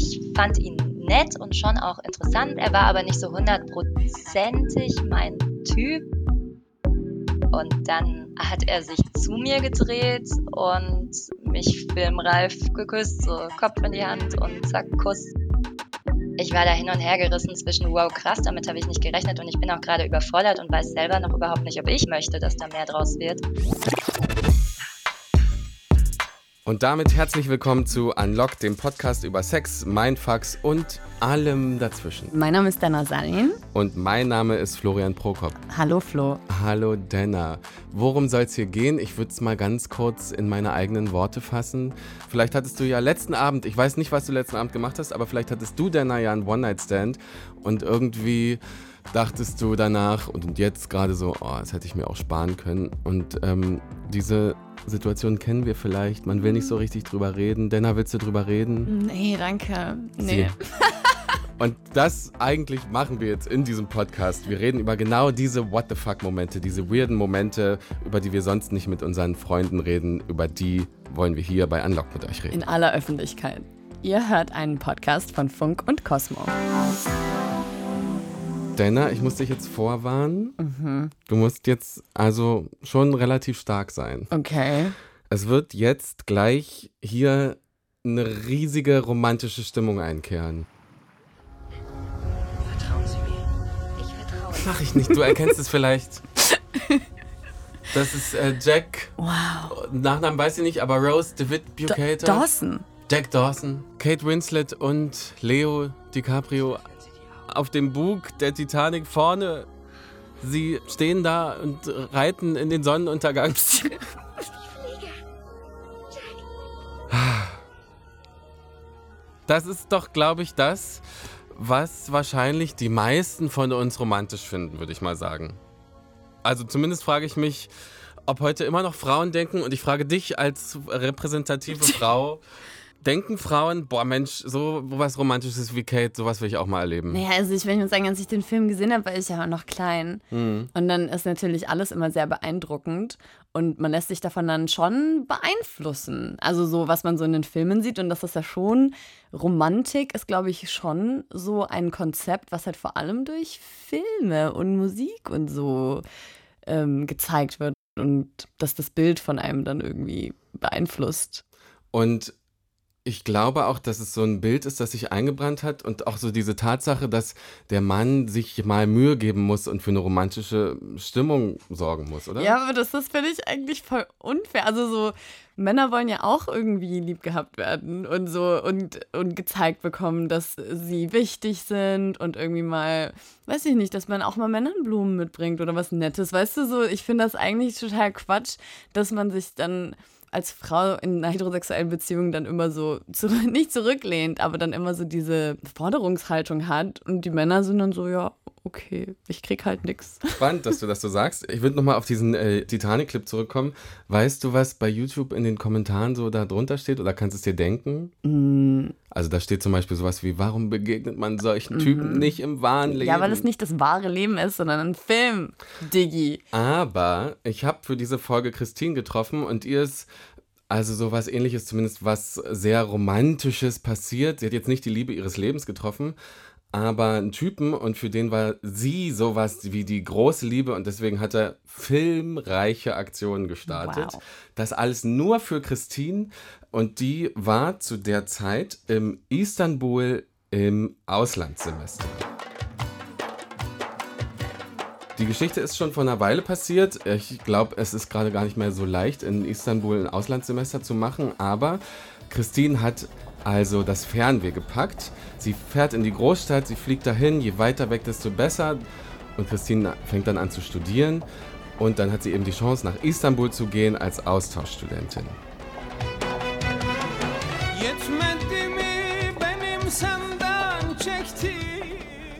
ich fand ihn nett und schon auch interessant. Er war aber nicht so hundertprozentig mein Typ. Und dann hat er sich zu mir gedreht und mich filmreif geküsst, so Kopf in die Hand und zack, Kuss. Ich war da hin und her gerissen zwischen, wow, krass, damit habe ich nicht gerechnet und ich bin auch gerade überfordert und weiß selber noch überhaupt nicht, ob ich möchte, dass da mehr draus wird. Und damit herzlich willkommen zu Unlock, dem Podcast über Sex, Mindfucks und allem dazwischen. Mein Name ist Dana Salin. Und mein Name ist Florian Prokop. Hallo Flo. Hallo Dana. Worum soll es hier gehen? Ich würde es mal ganz kurz in meine eigenen Worte fassen. Vielleicht hattest du ja letzten Abend, ich weiß nicht, was du letzten Abend gemacht hast, aber vielleicht hattest du, Dana, ja einen One-Night-Stand und irgendwie dachtest du danach und jetzt gerade so, oh, das hätte ich mir auch sparen können. Und ähm, diese Situation kennen wir vielleicht. Man will nicht so richtig drüber reden. Denner, willst du drüber reden? Nee, danke. Nee. Und das eigentlich machen wir jetzt in diesem Podcast. Wir reden über genau diese What the fuck-Momente, diese weirden Momente, über die wir sonst nicht mit unseren Freunden reden. Über die wollen wir hier bei Unlock mit euch reden. In aller Öffentlichkeit. Ihr hört einen Podcast von Funk und Cosmo. Dana, ich muss dich jetzt vorwarnen. Mhm. Du musst jetzt also schon relativ stark sein. Okay. Es wird jetzt gleich hier eine riesige romantische Stimmung einkehren. Vertrauen Sie mir. Ich vertraue. Mach ich nicht, du erkennst es vielleicht. Das ist äh, Jack. Wow. Nachnamen weiß ich nicht, aber Rose David Bucator. Dawson. Jack Dawson, Kate Winslet und Leo DiCaprio auf dem Bug der Titanic vorne. Sie stehen da und reiten in den Sonnenuntergang. Das ist doch, glaube ich, das, was wahrscheinlich die meisten von uns romantisch finden, würde ich mal sagen. Also zumindest frage ich mich, ob heute immer noch Frauen denken und ich frage dich als repräsentative Frau, denken Frauen, boah Mensch, so was Romantisches wie Kate, sowas will ich auch mal erleben. Naja, also ich will nur sagen, als ich den Film gesehen habe, war ich ja auch noch klein. Mhm. Und dann ist natürlich alles immer sehr beeindruckend. Und man lässt sich davon dann schon beeinflussen. Also so, was man so in den Filmen sieht. Und das ist ja schon, Romantik ist, glaube ich, schon so ein Konzept, was halt vor allem durch Filme und Musik und so ähm, gezeigt wird. Und dass das Bild von einem dann irgendwie beeinflusst. Und ich glaube auch, dass es so ein Bild ist, das sich eingebrannt hat und auch so diese Tatsache, dass der Mann sich mal Mühe geben muss und für eine romantische Stimmung sorgen muss, oder? Ja, aber das, das finde ich eigentlich voll unfair. Also so Männer wollen ja auch irgendwie lieb gehabt werden und so und, und gezeigt bekommen, dass sie wichtig sind und irgendwie mal, weiß ich nicht, dass man auch mal Männern Blumen mitbringt oder was Nettes. Weißt du, so, ich finde das eigentlich total Quatsch, dass man sich dann als Frau in heterosexuellen Beziehung dann immer so, zurück, nicht zurücklehnt, aber dann immer so diese Forderungshaltung hat. Und die Männer sind dann so, ja, okay, ich krieg halt nichts. Spannend, dass du das so sagst. Ich würde nochmal auf diesen äh, Titanic-Clip zurückkommen. Weißt du, was bei YouTube in den Kommentaren so da drunter steht oder kannst du es dir denken? Mm. Also da steht zum Beispiel sowas wie, warum begegnet man solchen Typen mm. nicht im wahren Leben? Ja, weil es nicht das wahre Leben ist, sondern ein Film, Diggi. Aber ich habe für diese Folge Christine getroffen und ihr ist also sowas ähnliches, zumindest was sehr Romantisches passiert. Sie hat jetzt nicht die Liebe ihres Lebens getroffen, aber einen Typen und für den war sie sowas wie die große Liebe und deswegen hat er filmreiche Aktionen gestartet. Wow. Das alles nur für Christine und die war zu der Zeit im Istanbul im Auslandssemester. Die Geschichte ist schon vor einer Weile passiert. Ich glaube, es ist gerade gar nicht mehr so leicht, in Istanbul ein Auslandssemester zu machen, aber Christine hat also das Fernweh gepackt. Sie fährt in die Großstadt, sie fliegt dahin, je weiter weg, desto besser. Und Christine fängt dann an zu studieren. Und dann hat sie eben die Chance, nach Istanbul zu gehen als Austauschstudentin.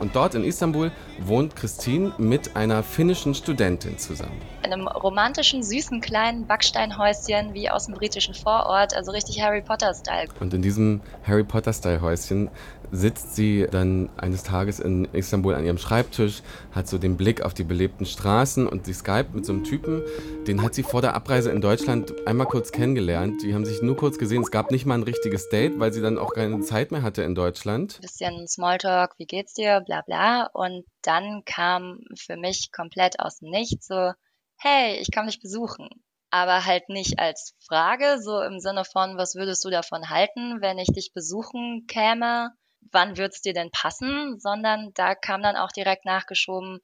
Und dort in Istanbul wohnt Christine mit einer finnischen Studentin zusammen. einem romantischen, süßen kleinen Backsteinhäuschen wie aus dem britischen Vorort, also richtig Harry Potter-Style. Und in diesem Harry Potter-Style-Häuschen sitzt sie dann eines Tages in Istanbul an ihrem Schreibtisch, hat so den Blick auf die belebten Straßen und sie skypt mit so einem Typen, den hat sie vor der Abreise in Deutschland einmal kurz kennengelernt. Die haben sich nur kurz gesehen, es gab nicht mal ein richtiges Date, weil sie dann auch keine Zeit mehr hatte in Deutschland. Bisschen Smalltalk, wie geht's dir, bla bla. Und dann kam für mich komplett aus dem Nichts so, hey, ich kann dich besuchen aber halt nicht als Frage, so im Sinne von, was würdest du davon halten, wenn ich dich besuchen käme? Wann wird's dir denn passen, sondern da kam dann auch direkt nachgeschoben,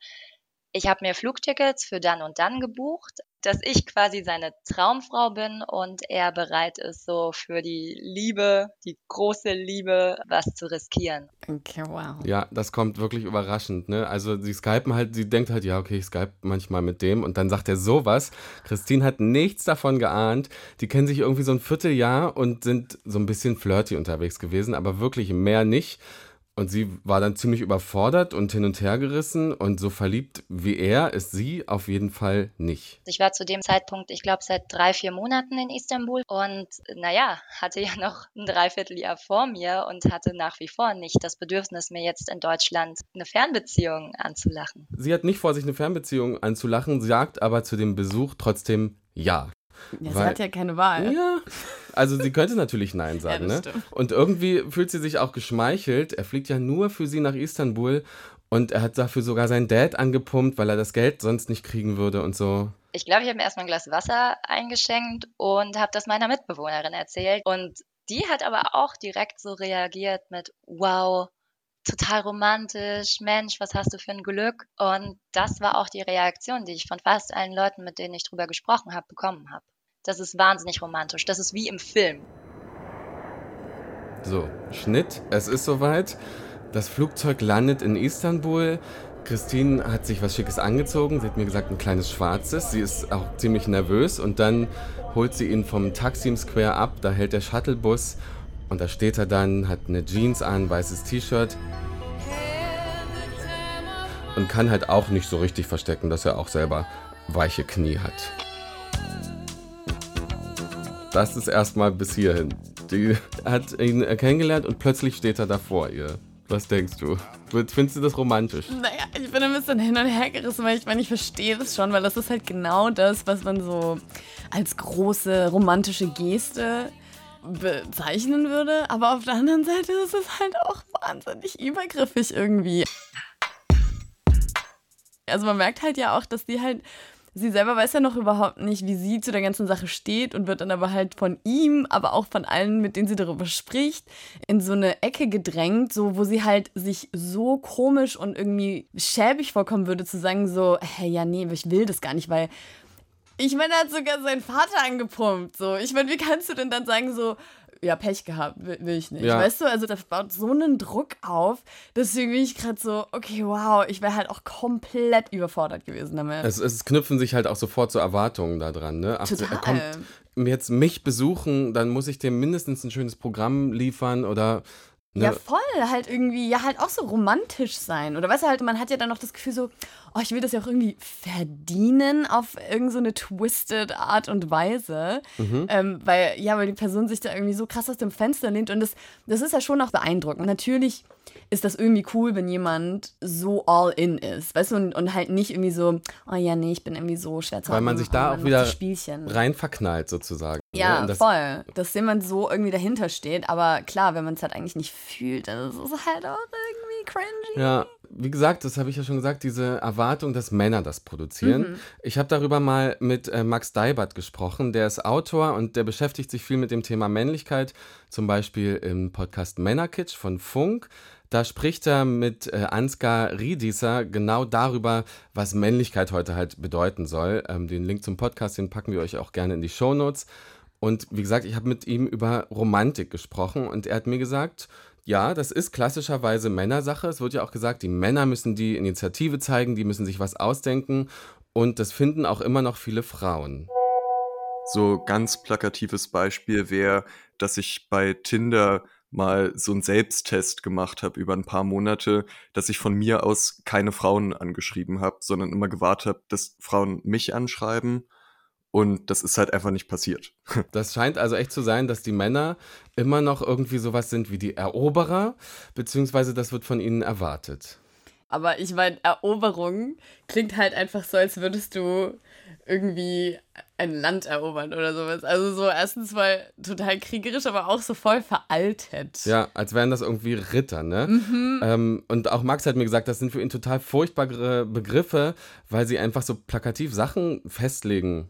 ich habe mir Flugtickets für dann und dann gebucht, dass ich quasi seine Traumfrau bin und er bereit ist, so für die Liebe, die große Liebe, was zu riskieren. Okay, wow. Ja, das kommt wirklich überraschend. Ne? Also sie skypen halt, sie denkt halt, ja, okay, ich skype manchmal mit dem und dann sagt er sowas. Christine hat nichts davon geahnt. Die kennen sich irgendwie so ein Vierteljahr und sind so ein bisschen flirty unterwegs gewesen, aber wirklich mehr nicht. Und sie war dann ziemlich überfordert und hin und her gerissen und so verliebt wie er ist sie auf jeden Fall nicht. Ich war zu dem Zeitpunkt, ich glaube, seit drei, vier Monaten in Istanbul und naja, hatte ja noch ein Dreivierteljahr vor mir und hatte nach wie vor nicht das Bedürfnis, mir jetzt in Deutschland eine Fernbeziehung anzulachen. Sie hat nicht vor, sich eine Fernbeziehung anzulachen, sagt aber zu dem Besuch trotzdem ja. Ja, sie hat ja keine Wahl. Ja. Also sie könnte natürlich Nein sagen, ja, ne? Und irgendwie fühlt sie sich auch geschmeichelt. Er fliegt ja nur für sie nach Istanbul und er hat dafür sogar seinen Dad angepumpt, weil er das Geld sonst nicht kriegen würde und so. Ich glaube, ich habe mir erstmal ein Glas Wasser eingeschenkt und habe das meiner Mitbewohnerin erzählt. Und die hat aber auch direkt so reagiert mit, wow, total romantisch, Mensch, was hast du für ein Glück? Und das war auch die Reaktion, die ich von fast allen Leuten, mit denen ich drüber gesprochen habe, bekommen habe. Das ist wahnsinnig romantisch. Das ist wie im Film. So, Schnitt. Es ist soweit. Das Flugzeug landet in Istanbul. Christine hat sich was Schickes angezogen. Sie hat mir gesagt, ein kleines schwarzes. Sie ist auch ziemlich nervös. Und dann holt sie ihn vom Taksim Square ab. Da hält der Shuttlebus. Und da steht er dann, hat eine Jeans an, weißes T-Shirt. Und kann halt auch nicht so richtig verstecken, dass er auch selber weiche Knie hat. Das ist erstmal bis hierhin. Die hat ihn kennengelernt und plötzlich steht er da vor ihr. Was denkst du? Findest du das romantisch? Naja, ich bin ein bisschen hin und her gerissen, weil ich meine, ich verstehe das schon, weil das ist halt genau das, was man so als große romantische Geste bezeichnen würde. Aber auf der anderen Seite ist es halt auch wahnsinnig übergriffig irgendwie. Also man merkt halt ja auch, dass die halt sie selber weiß ja noch überhaupt nicht, wie sie zu der ganzen Sache steht und wird dann aber halt von ihm, aber auch von allen, mit denen sie darüber spricht, in so eine Ecke gedrängt, so wo sie halt sich so komisch und irgendwie schäbig vorkommen würde, zu sagen so, hey, ja, nee, ich will das gar nicht, weil ich meine, er hat sogar seinen Vater angepumpt. So, ich meine, wie kannst du denn dann sagen so, ja, Pech gehabt, will, will ich nicht. Ja. Weißt du, also das baut so einen Druck auf, deswegen bin ich gerade so, okay, wow, ich wäre halt auch komplett überfordert gewesen damit. Es, es knüpfen sich halt auch sofort so Erwartungen daran, ne? Ach, Total. Er kommt jetzt mich besuchen, dann muss ich dem mindestens ein schönes Programm liefern oder Ne? Ja, voll. Halt irgendwie, ja, halt auch so romantisch sein. Oder weißt du halt, man hat ja dann noch das Gefühl so, oh, ich will das ja auch irgendwie verdienen auf irgendeine so twisted Art und Weise. Mhm. Ähm, weil, ja, weil die Person sich da irgendwie so krass aus dem Fenster lehnt. Und das, das ist ja schon auch beeindruckend. Natürlich ist das irgendwie cool, wenn jemand so all in ist. Weißt du, und, und halt nicht irgendwie so, oh ja, nee, ich bin irgendwie so schwer zu Weil man sich da auch wieder rein verknallt sozusagen. Ne? Ja, das voll. Dass jemand so irgendwie dahinter steht. Aber klar, wenn man es halt eigentlich nicht fühlt, dann ist es halt auch irgendwie cringy. Ja, wie gesagt, das habe ich ja schon gesagt, diese Erwartung, dass Männer das produzieren. Mhm. Ich habe darüber mal mit äh, Max Deibert gesprochen. Der ist Autor und der beschäftigt sich viel mit dem Thema Männlichkeit, zum Beispiel im Podcast Männerkitsch von Funk. Da spricht er mit äh, Ansgar Riedieser genau darüber, was Männlichkeit heute halt bedeuten soll. Ähm, den Link zum Podcast, den packen wir euch auch gerne in die Show Notes. Und wie gesagt, ich habe mit ihm über Romantik gesprochen und er hat mir gesagt, ja, das ist klassischerweise Männersache. Es wird ja auch gesagt, die Männer müssen die Initiative zeigen, die müssen sich was ausdenken und das finden auch immer noch viele Frauen. So ganz plakatives Beispiel wäre, dass ich bei Tinder mal so einen Selbsttest gemacht habe über ein paar Monate, dass ich von mir aus keine Frauen angeschrieben habe, sondern immer gewartet habe, dass Frauen mich anschreiben. Und das ist halt einfach nicht passiert. Das scheint also echt zu sein, dass die Männer immer noch irgendwie sowas sind wie die Eroberer, beziehungsweise das wird von ihnen erwartet. Aber ich meine, Eroberung klingt halt einfach so, als würdest du irgendwie ein Land erobern oder sowas. Also so erstens mal total kriegerisch, aber auch so voll veraltet. Ja, als wären das irgendwie Ritter, ne? Mhm. Ähm, und auch Max hat mir gesagt, das sind für ihn total furchtbare Begriffe, weil sie einfach so plakativ Sachen festlegen.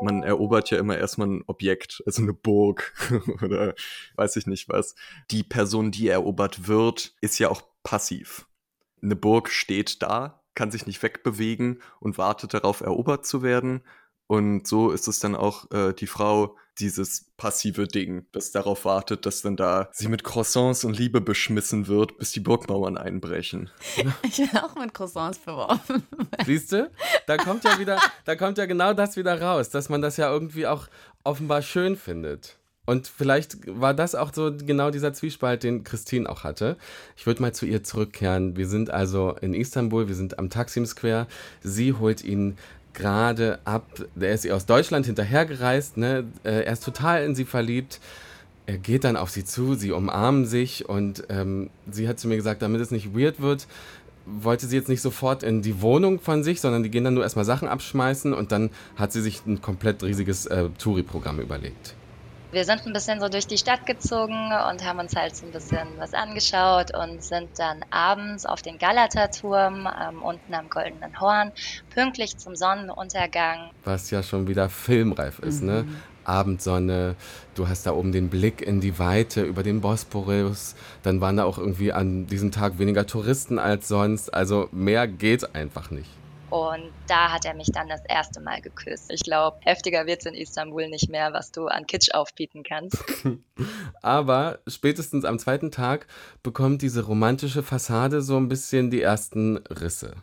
Man erobert ja immer erstmal ein Objekt, also eine Burg oder weiß ich nicht was. Die Person, die erobert wird, ist ja auch passiv. Eine Burg steht da, kann sich nicht wegbewegen und wartet darauf, erobert zu werden. Und so ist es dann auch äh, die Frau, dieses passive Ding, das darauf wartet, dass dann da sie mit Croissants und Liebe beschmissen wird, bis die Burgmauern einbrechen. Ich bin auch mit Croissants beworfen. Siehst du? Da kommt ja wieder, da kommt ja genau das wieder raus, dass man das ja irgendwie auch offenbar schön findet. Und vielleicht war das auch so genau dieser Zwiespalt, den Christine auch hatte. Ich würde mal zu ihr zurückkehren. Wir sind also in Istanbul, wir sind am Taksim Square. Sie holt ihn gerade ab. Er ist ihr aus Deutschland hinterhergereist. Ne? Äh, er ist total in sie verliebt. Er geht dann auf sie zu, sie umarmen sich und ähm, sie hat zu mir gesagt, damit es nicht weird wird, wollte sie jetzt nicht sofort in die Wohnung von sich, sondern die gehen dann nur erstmal Sachen abschmeißen und dann hat sie sich ein komplett riesiges äh, Touri-Programm überlegt. Wir sind ein bisschen so durch die Stadt gezogen und haben uns halt so ein bisschen was angeschaut und sind dann abends auf den Galata-Turm ähm, unten am Goldenen Horn, pünktlich zum Sonnenuntergang. Was ja schon wieder filmreif ist, ne? mhm. ne? Abendsonne, du hast da oben den Blick in die Weite über den Bosporus, dann waren da auch irgendwie an diesem Tag weniger Touristen als sonst, also mehr geht einfach nicht. Und da hat er mich dann das erste Mal geküsst. Ich glaube, heftiger wird es in Istanbul nicht mehr, was du an Kitsch aufbieten kannst. Aber spätestens am zweiten Tag bekommt diese romantische Fassade so ein bisschen die ersten Risse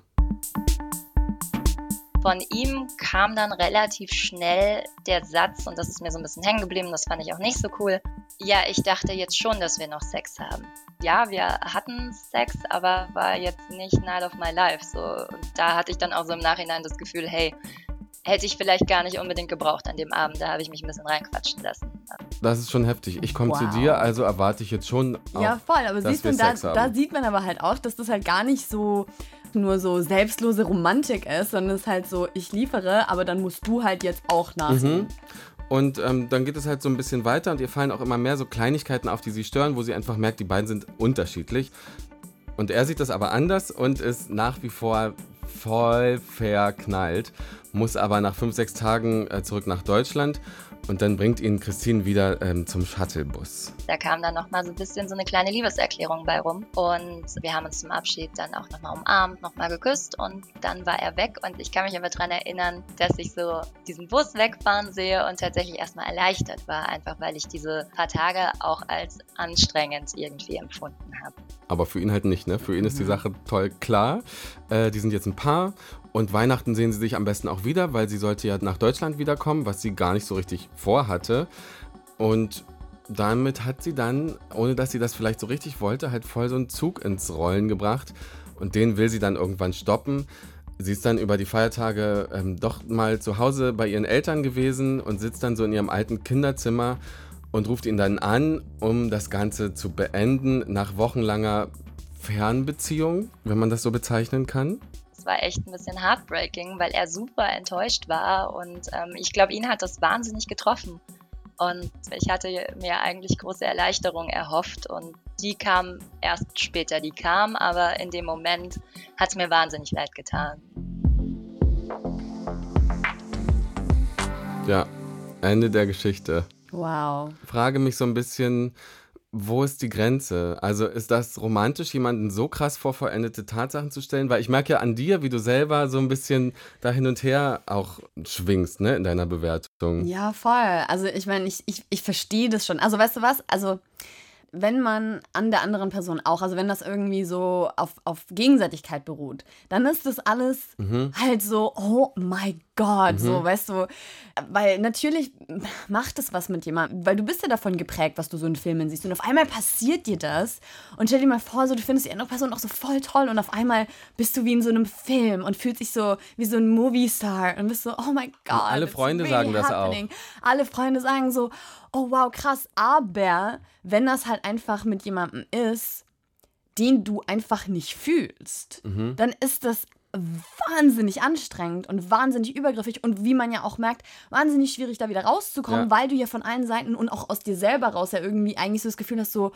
von ihm kam dann relativ schnell der Satz, und das ist mir so ein bisschen hängen geblieben, das fand ich auch nicht so cool. Ja, ich dachte jetzt schon, dass wir noch Sex haben. Ja, wir hatten Sex, aber war jetzt nicht Night of My Life. So, und da hatte ich dann auch so im Nachhinein das Gefühl, hey, hätte ich vielleicht gar nicht unbedingt gebraucht an dem Abend. Da habe ich mich ein bisschen reinquatschen lassen. Das ist schon heftig. Ich komme wow. zu dir, also erwarte ich jetzt schon. Auch, ja, voll. Aber siehst du, da, da, sieht man aber halt auch, dass das halt gar nicht so nur so selbstlose Romantik ist, sondern es ist halt so, ich liefere, aber dann musst du halt jetzt auch nachsehen. Mhm. Und ähm, dann geht es halt so ein bisschen weiter und ihr fallen auch immer mehr so Kleinigkeiten auf, die sie stören, wo sie einfach merkt, die beiden sind unterschiedlich. Und er sieht das aber anders und ist nach wie vor voll verknallt, muss aber nach fünf, sechs Tagen äh, zurück nach Deutschland und dann bringt ihn Christine wieder ähm, zum Shuttlebus. Da kam dann nochmal so ein bisschen so eine kleine Liebeserklärung bei rum. Und wir haben uns zum Abschied dann auch nochmal umarmt, nochmal geküsst und dann war er weg. Und ich kann mich aber daran erinnern, dass ich so diesen Bus wegfahren sehe und tatsächlich erstmal erleichtert war, einfach weil ich diese paar Tage auch als anstrengend irgendwie empfunden habe. Aber für ihn halt nicht, ne? Für ihn ist die mhm. Sache toll klar. Äh, die sind jetzt ein Paar und Weihnachten sehen sie sich am besten auch wieder, weil sie sollte ja nach Deutschland wiederkommen, was sie gar nicht so richtig vorhatte. Und damit hat sie dann, ohne dass sie das vielleicht so richtig wollte, halt voll so einen Zug ins Rollen gebracht. Und den will sie dann irgendwann stoppen. Sie ist dann über die Feiertage ähm, doch mal zu Hause bei ihren Eltern gewesen und sitzt dann so in ihrem alten Kinderzimmer und ruft ihn dann an, um das Ganze zu beenden nach wochenlanger Fernbeziehung, wenn man das so bezeichnen kann war echt ein bisschen heartbreaking, weil er super enttäuscht war und ähm, ich glaube, ihn hat das wahnsinnig getroffen. Und ich hatte mir eigentlich große Erleichterung erhofft und die kam erst später, die kam, aber in dem Moment hat es mir wahnsinnig leid getan. Ja, Ende der Geschichte. Wow. Frage mich so ein bisschen, wo ist die Grenze? Also ist das romantisch, jemanden so krass vor vollendete Tatsachen zu stellen? Weil ich merke ja an dir, wie du selber so ein bisschen da hin und her auch schwingst, ne, in deiner Bewertung. Ja, voll. Also ich meine, ich, ich, ich verstehe das schon. Also weißt du was? Also wenn man an der anderen Person auch, also wenn das irgendwie so auf, auf Gegenseitigkeit beruht, dann ist das alles mhm. halt so, oh my God, mhm. so, weißt du, weil natürlich macht es was mit jemandem, weil du bist ja davon geprägt, was du so in Filmen siehst und auf einmal passiert dir das und stell dir mal vor, so du findest die andere Person auch so voll toll und auf einmal bist du wie in so einem Film und fühlst dich so wie so ein Movie-Star und bist so, oh my God. Und alle Freunde really sagen happening. das auch. Alle Freunde sagen so, oh wow, krass, aber wenn das halt einfach mit jemandem ist, den du einfach nicht fühlst, mhm. dann ist das wahnsinnig anstrengend und wahnsinnig übergriffig und wie man ja auch merkt, wahnsinnig schwierig da wieder rauszukommen, ja. weil du ja von allen Seiten und auch aus dir selber raus ja irgendwie eigentlich so das Gefühl hast, so,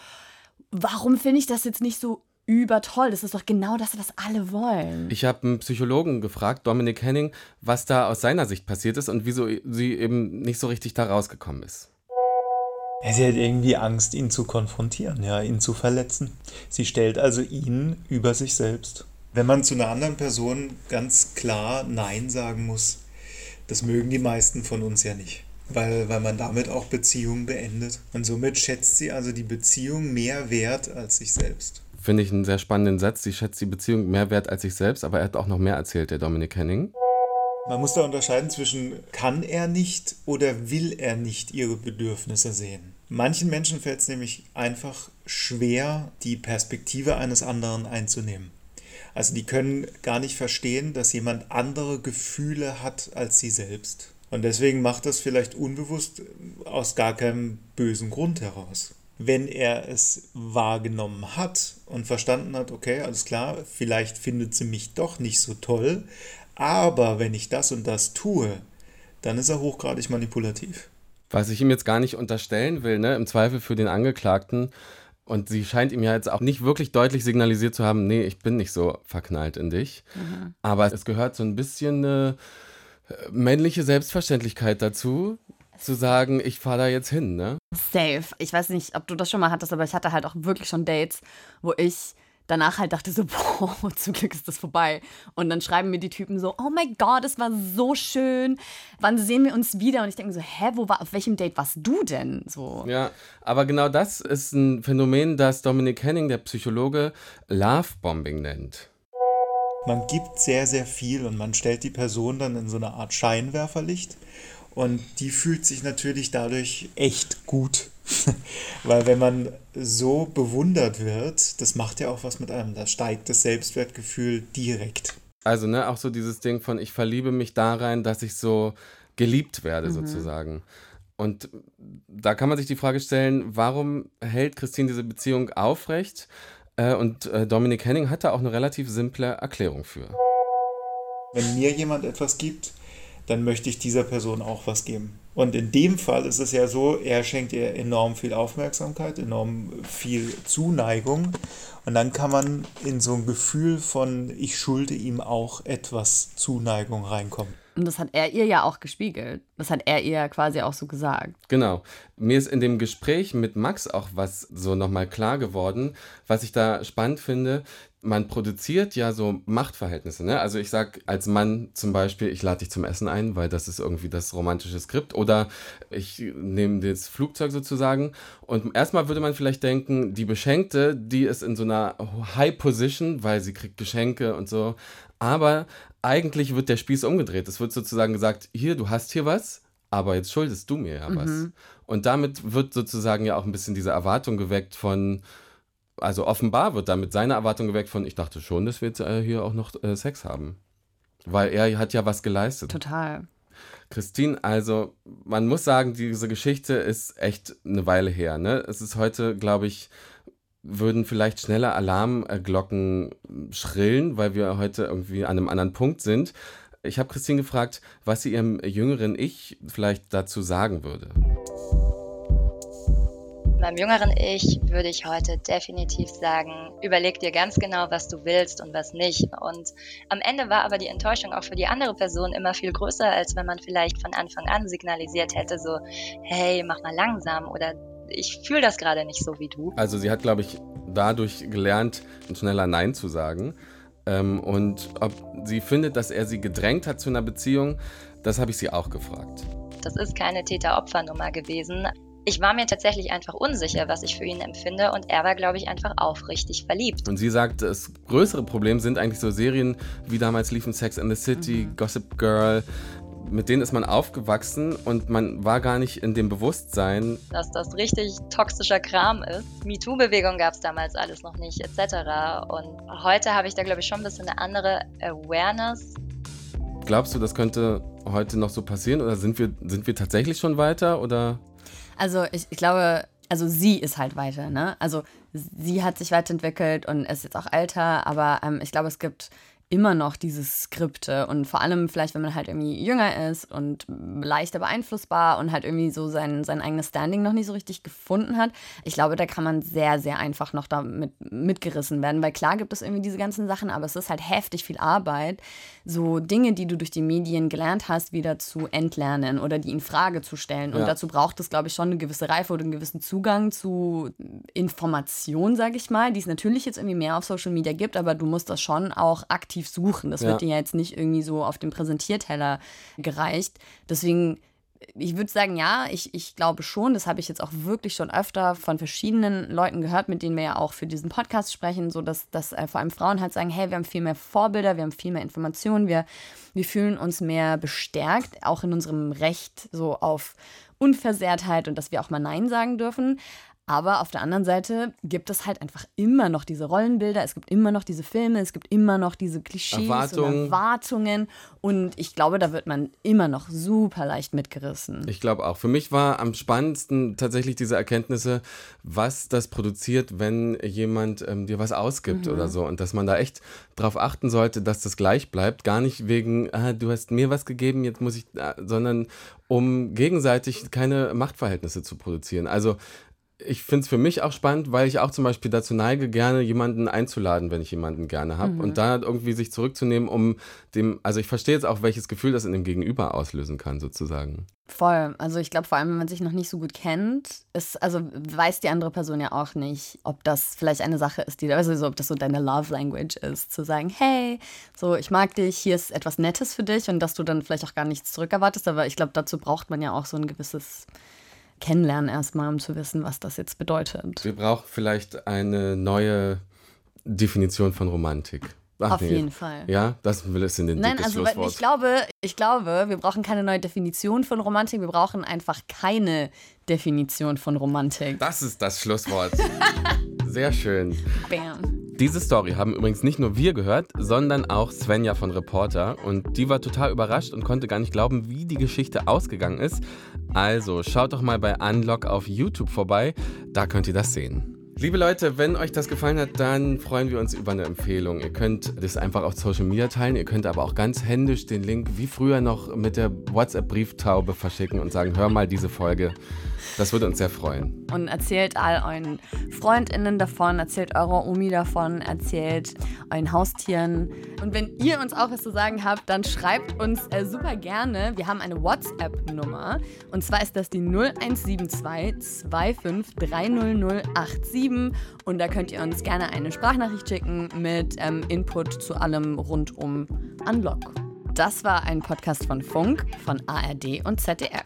warum finde ich das jetzt nicht so übertoll? Das ist doch genau das, was alle wollen. Ich habe einen Psychologen gefragt, Dominik Henning, was da aus seiner Sicht passiert ist und wieso sie eben nicht so richtig da rausgekommen ist. Sie hat irgendwie Angst, ihn zu konfrontieren, ja, ihn zu verletzen. Sie stellt also ihn über sich selbst. Wenn man zu einer anderen Person ganz klar Nein sagen muss, das mögen die meisten von uns ja nicht, weil, weil man damit auch Beziehungen beendet. Und somit schätzt sie also die Beziehung mehr wert als sich selbst. Finde ich einen sehr spannenden Satz. Sie schätzt die Beziehung mehr wert als sich selbst, aber er hat auch noch mehr erzählt, der Dominik Henning. Man muss da unterscheiden zwischen kann er nicht oder will er nicht ihre Bedürfnisse sehen. Manchen Menschen fällt es nämlich einfach schwer, die Perspektive eines anderen einzunehmen. Also die können gar nicht verstehen, dass jemand andere Gefühle hat als sie selbst. Und deswegen macht das vielleicht unbewusst aus gar keinem bösen Grund heraus. Wenn er es wahrgenommen hat und verstanden hat, okay, alles klar, vielleicht findet sie mich doch nicht so toll, aber wenn ich das und das tue, dann ist er hochgradig manipulativ. Was ich ihm jetzt gar nicht unterstellen will, ne, im Zweifel für den Angeklagten, und sie scheint ihm ja jetzt auch nicht wirklich deutlich signalisiert zu haben, nee, ich bin nicht so verknallt in dich. Mhm. Aber es gehört so ein bisschen eine äh, männliche Selbstverständlichkeit dazu, zu sagen, ich fahre da jetzt hin, ne? Safe. Ich weiß nicht, ob du das schon mal hattest, aber ich hatte halt auch wirklich schon Dates, wo ich danach halt dachte so, boah, zum Glück ist das vorbei. Und dann schreiben mir die Typen so, oh mein Gott, es war so schön. Wann sehen wir uns wieder? Und ich denke so, hä, wo war, auf welchem Date warst du denn? So. Ja, aber genau das ist ein Phänomen, das Dominic Henning, der Psychologe, Lovebombing nennt. Man gibt sehr, sehr viel und man stellt die Person dann in so eine Art Scheinwerferlicht und die fühlt sich natürlich dadurch echt gut. Weil wenn man so bewundert wird, das macht ja auch was mit einem. Da steigt das Selbstwertgefühl direkt. Also, ne, auch so dieses Ding von, ich verliebe mich da rein, dass ich so geliebt werde, mhm. sozusagen. Und da kann man sich die Frage stellen, warum hält Christine diese Beziehung aufrecht? Äh, und äh, Dominik Henning hat da auch eine relativ simple Erklärung für. Wenn mir jemand etwas gibt, dann möchte ich dieser Person auch was geben. Und in dem Fall ist es ja so, er schenkt ihr enorm viel Aufmerksamkeit, enorm viel Zuneigung. Und dann kann man in so ein Gefühl von, ich schulde ihm auch etwas Zuneigung reinkommen. Und das hat er ihr ja auch gespiegelt. Das hat er ihr quasi auch so gesagt. Genau. Mir ist in dem Gespräch mit Max auch was so nochmal klar geworden, was ich da spannend finde. Man produziert ja so Machtverhältnisse. Ne? Also ich sag als Mann zum Beispiel, ich lade dich zum Essen ein, weil das ist irgendwie das romantische Skript. Oder ich nehme das Flugzeug sozusagen. Und erstmal würde man vielleicht denken, die Beschenkte, die ist in so einer High Position, weil sie kriegt Geschenke und so. Aber eigentlich wird der Spieß umgedreht. Es wird sozusagen gesagt, hier, du hast hier was, aber jetzt schuldest du mir ja was. Mhm. Und damit wird sozusagen ja auch ein bisschen diese Erwartung geweckt von, also offenbar wird damit seine Erwartung geweckt von, ich dachte schon, dass wir jetzt äh, hier auch noch äh, Sex haben. Weil er hat ja was geleistet. Total. Christine, also man muss sagen, diese Geschichte ist echt eine Weile her. Ne? Es ist heute, glaube ich, würden vielleicht schneller Alarmglocken schrillen, weil wir heute irgendwie an einem anderen Punkt sind. Ich habe Christine gefragt, was sie ihrem jüngeren Ich vielleicht dazu sagen würde. Meinem jüngeren Ich würde ich heute definitiv sagen, überleg dir ganz genau, was du willst und was nicht. Und am Ende war aber die Enttäuschung auch für die andere Person immer viel größer, als wenn man vielleicht von Anfang an signalisiert hätte, so, hey, mach mal langsam oder ich fühle das gerade nicht so wie du. Also sie hat, glaube ich, dadurch gelernt, ein schneller Nein zu sagen. Ähm, und ob sie findet, dass er sie gedrängt hat zu einer Beziehung, das habe ich sie auch gefragt. Das ist keine Täter-Opfer-Nummer gewesen. Ich war mir tatsächlich einfach unsicher, was ich für ihn empfinde und er war, glaube ich, einfach aufrichtig verliebt. Und sie sagt, das größere Problem sind eigentlich so Serien wie damals liefen Sex in the City, mhm. Gossip Girl, mit denen ist man aufgewachsen und man war gar nicht in dem Bewusstsein, dass das richtig toxischer Kram ist. MeToo-Bewegung gab es damals alles noch nicht, etc. Und heute habe ich da, glaube ich, schon ein bisschen eine andere Awareness. Glaubst du, das könnte heute noch so passieren oder sind wir, sind wir tatsächlich schon weiter oder? Also ich, ich glaube, also sie ist halt weiter, ne? Also sie hat sich weiterentwickelt und ist jetzt auch älter, aber ähm, ich glaube, es gibt immer noch diese Skripte und vor allem vielleicht, wenn man halt irgendwie jünger ist und leichter beeinflussbar und halt irgendwie so sein, sein eigenes Standing noch nicht so richtig gefunden hat. Ich glaube, da kann man sehr, sehr einfach noch damit mitgerissen werden, weil klar gibt es irgendwie diese ganzen Sachen, aber es ist halt heftig viel Arbeit, so Dinge, die du durch die Medien gelernt hast, wieder zu entlernen oder die in Frage zu stellen. Und ja. dazu braucht es, glaube ich, schon eine gewisse Reife oder einen gewissen Zugang zu Information, sage ich mal, die es natürlich jetzt irgendwie mehr auf Social Media gibt, aber du musst das schon auch aktiv aktiv suchen. Das ja. wird dir ja jetzt nicht irgendwie so auf dem Präsentierteller gereicht. Deswegen ich würde sagen, ja, ich, ich glaube schon. Das habe ich jetzt auch wirklich schon öfter von verschiedenen Leuten gehört, mit denen wir ja auch für diesen Podcast sprechen, so dass, dass äh, vor allem Frauen halt sagen, hey, wir haben viel mehr Vorbilder, wir haben viel mehr Informationen, wir, wir fühlen uns mehr bestärkt, auch in unserem Recht so auf Unversehrtheit und dass wir auch mal Nein sagen dürfen. Aber auf der anderen Seite gibt es halt einfach immer noch diese Rollenbilder, es gibt immer noch diese Filme, es gibt immer noch diese Klischees Erwartungen. und Erwartungen. Und ich glaube, da wird man immer noch super leicht mitgerissen. Ich glaube auch. Für mich war am spannendsten tatsächlich diese Erkenntnisse, was das produziert, wenn jemand ähm, dir was ausgibt mhm. oder so. Und dass man da echt darauf achten sollte, dass das gleich bleibt. Gar nicht wegen, ah, du hast mir was gegeben, jetzt muss ich, ah, sondern um gegenseitig keine Machtverhältnisse zu produzieren. Also ich finde es für mich auch spannend, weil ich auch zum Beispiel dazu neige, gerne jemanden einzuladen, wenn ich jemanden gerne habe. Mhm. Und da irgendwie sich zurückzunehmen, um dem, also ich verstehe jetzt auch, welches Gefühl das in dem Gegenüber auslösen kann, sozusagen. Voll. Also ich glaube, vor allem, wenn man sich noch nicht so gut kennt, ist, also weiß die andere Person ja auch nicht, ob das vielleicht eine Sache ist, die, also so, ob das so deine Love Language ist, zu sagen, hey, so, ich mag dich, hier ist etwas Nettes für dich und dass du dann vielleicht auch gar nichts zurückerwartest. Aber ich glaube, dazu braucht man ja auch so ein gewisses kennenlernen erstmal, um zu wissen, was das jetzt bedeutet. Wir brauchen vielleicht eine neue Definition von Romantik. Ach, Auf nee. jeden Fall. Ja, das will es in den Nein, also ich glaube, ich glaube, wir brauchen keine neue Definition von Romantik, wir brauchen einfach keine Definition von Romantik. Das ist das Schlusswort. Sehr schön. Bam. Diese Story haben übrigens nicht nur wir gehört, sondern auch Svenja von Reporter. Und die war total überrascht und konnte gar nicht glauben, wie die Geschichte ausgegangen ist. Also schaut doch mal bei Unlock auf YouTube vorbei, da könnt ihr das sehen. Liebe Leute, wenn euch das gefallen hat, dann freuen wir uns über eine Empfehlung. Ihr könnt das einfach auf Social Media teilen. Ihr könnt aber auch ganz händisch den Link wie früher noch mit der WhatsApp-Brieftaube verschicken und sagen, hör mal diese Folge. Das würde uns sehr freuen. Und erzählt all euren FreundInnen davon, erzählt eurer Omi davon, erzählt euren Haustieren. Und wenn ihr uns auch was zu sagen habt, dann schreibt uns äh, super gerne. Wir haben eine WhatsApp-Nummer. Und zwar ist das die 0172 25 30087. Und da könnt ihr uns gerne eine Sprachnachricht schicken mit ähm, Input zu allem rund um Unlock. Das war ein Podcast von Funk, von ARD und ZDF.